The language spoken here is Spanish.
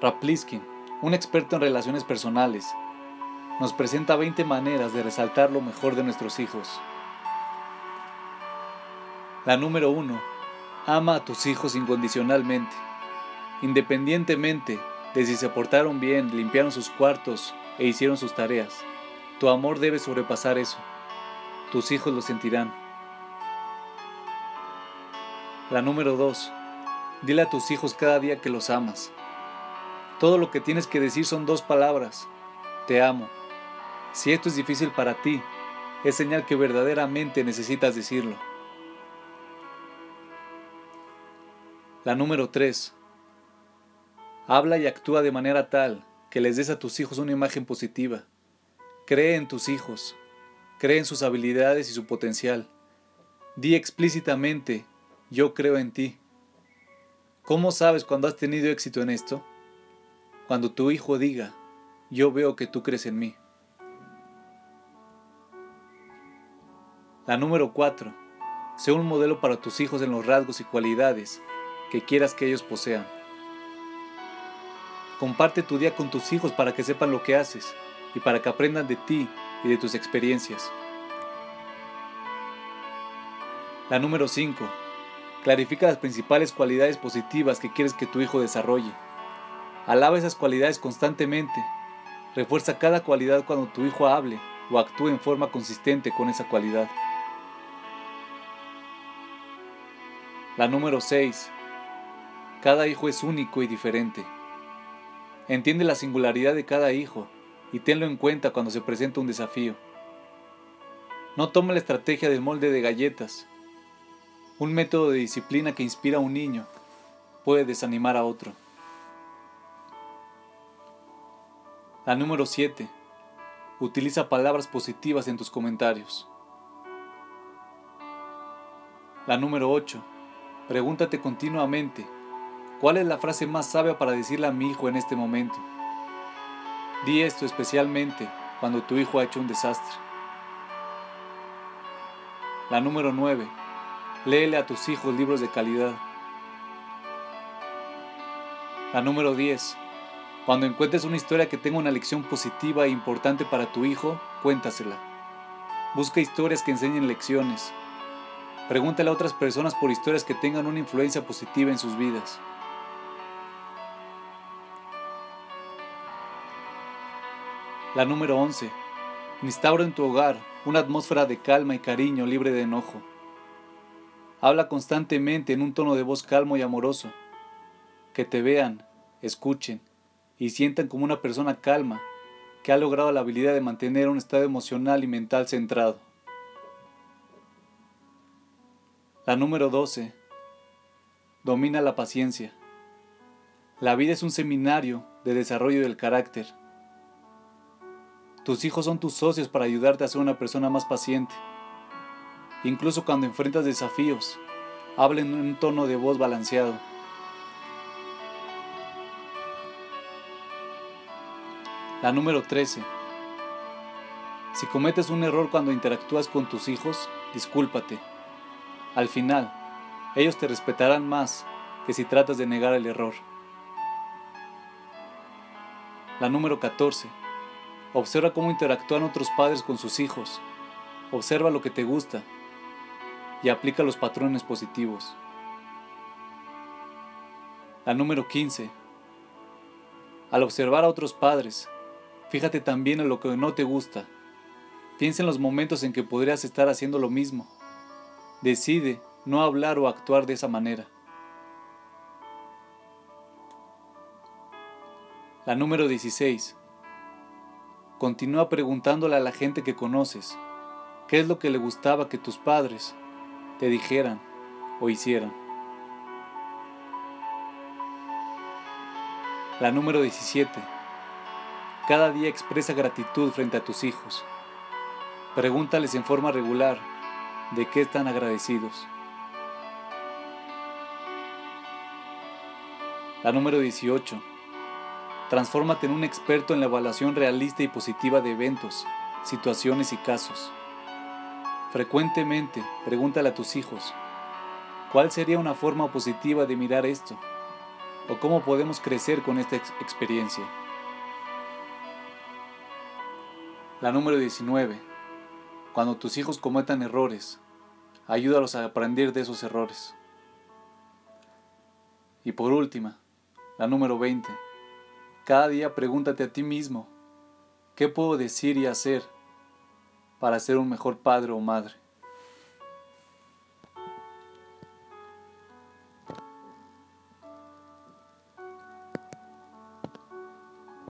Rapliskin, un experto en relaciones personales, nos presenta 20 maneras de resaltar lo mejor de nuestros hijos. La número 1. Ama a tus hijos incondicionalmente, independientemente de si se portaron bien, limpiaron sus cuartos e hicieron sus tareas. Tu amor debe sobrepasar eso. Tus hijos lo sentirán. La número 2. Dile a tus hijos cada día que los amas. Todo lo que tienes que decir son dos palabras. Te amo. Si esto es difícil para ti, es señal que verdaderamente necesitas decirlo. La número 3. Habla y actúa de manera tal que les des a tus hijos una imagen positiva. Cree en tus hijos. Cree en sus habilidades y su potencial. Di explícitamente, yo creo en ti. ¿Cómo sabes cuando has tenido éxito en esto? Cuando tu hijo diga, yo veo que tú crees en mí. La número 4. Sé un modelo para tus hijos en los rasgos y cualidades que quieras que ellos posean. Comparte tu día con tus hijos para que sepan lo que haces y para que aprendan de ti y de tus experiencias. La número 5. Clarifica las principales cualidades positivas que quieres que tu hijo desarrolle. Alaba esas cualidades constantemente. Refuerza cada cualidad cuando tu hijo hable o actúe en forma consistente con esa cualidad. La número 6. Cada hijo es único y diferente. Entiende la singularidad de cada hijo y tenlo en cuenta cuando se presenta un desafío. No tome la estrategia del molde de galletas. Un método de disciplina que inspira a un niño puede desanimar a otro. La número 7. Utiliza palabras positivas en tus comentarios. La número 8. Pregúntate continuamente ¿Cuál es la frase más sabia para decirle a mi hijo en este momento? Di esto especialmente cuando tu hijo ha hecho un desastre. La número 9. Léele a tus hijos libros de calidad. La número 10. Cuando encuentres una historia que tenga una lección positiva e importante para tu hijo, cuéntasela. Busca historias que enseñen lecciones. Pregúntale a otras personas por historias que tengan una influencia positiva en sus vidas. La número 11. Instaura en tu hogar una atmósfera de calma y cariño libre de enojo. Habla constantemente en un tono de voz calmo y amoroso. Que te vean, escuchen y sientan como una persona calma que ha logrado la habilidad de mantener un estado emocional y mental centrado. La número 12. Domina la paciencia. La vida es un seminario de desarrollo del carácter tus hijos son tus socios para ayudarte a ser una persona más paciente. Incluso cuando enfrentas desafíos, hablen en un tono de voz balanceado. La número 13. Si cometes un error cuando interactúas con tus hijos, discúlpate. Al final, ellos te respetarán más que si tratas de negar el error. La número 14. Observa cómo interactúan otros padres con sus hijos. Observa lo que te gusta y aplica los patrones positivos. La número 15. Al observar a otros padres, fíjate también en lo que no te gusta. Piensa en los momentos en que podrías estar haciendo lo mismo. Decide no hablar o actuar de esa manera. La número 16. Continúa preguntándole a la gente que conoces qué es lo que le gustaba que tus padres te dijeran o hicieran. La número 17. Cada día expresa gratitud frente a tus hijos. Pregúntales en forma regular de qué están agradecidos. La número 18 Transfórmate en un experto en la evaluación realista y positiva de eventos, situaciones y casos. Frecuentemente pregúntale a tus hijos, ¿cuál sería una forma positiva de mirar esto? o cómo podemos crecer con esta experiencia. La número 19. Cuando tus hijos cometan errores, ayúdalos a aprender de esos errores. Y por última, la número 20. Cada día pregúntate a ti mismo, ¿qué puedo decir y hacer para ser un mejor padre o madre?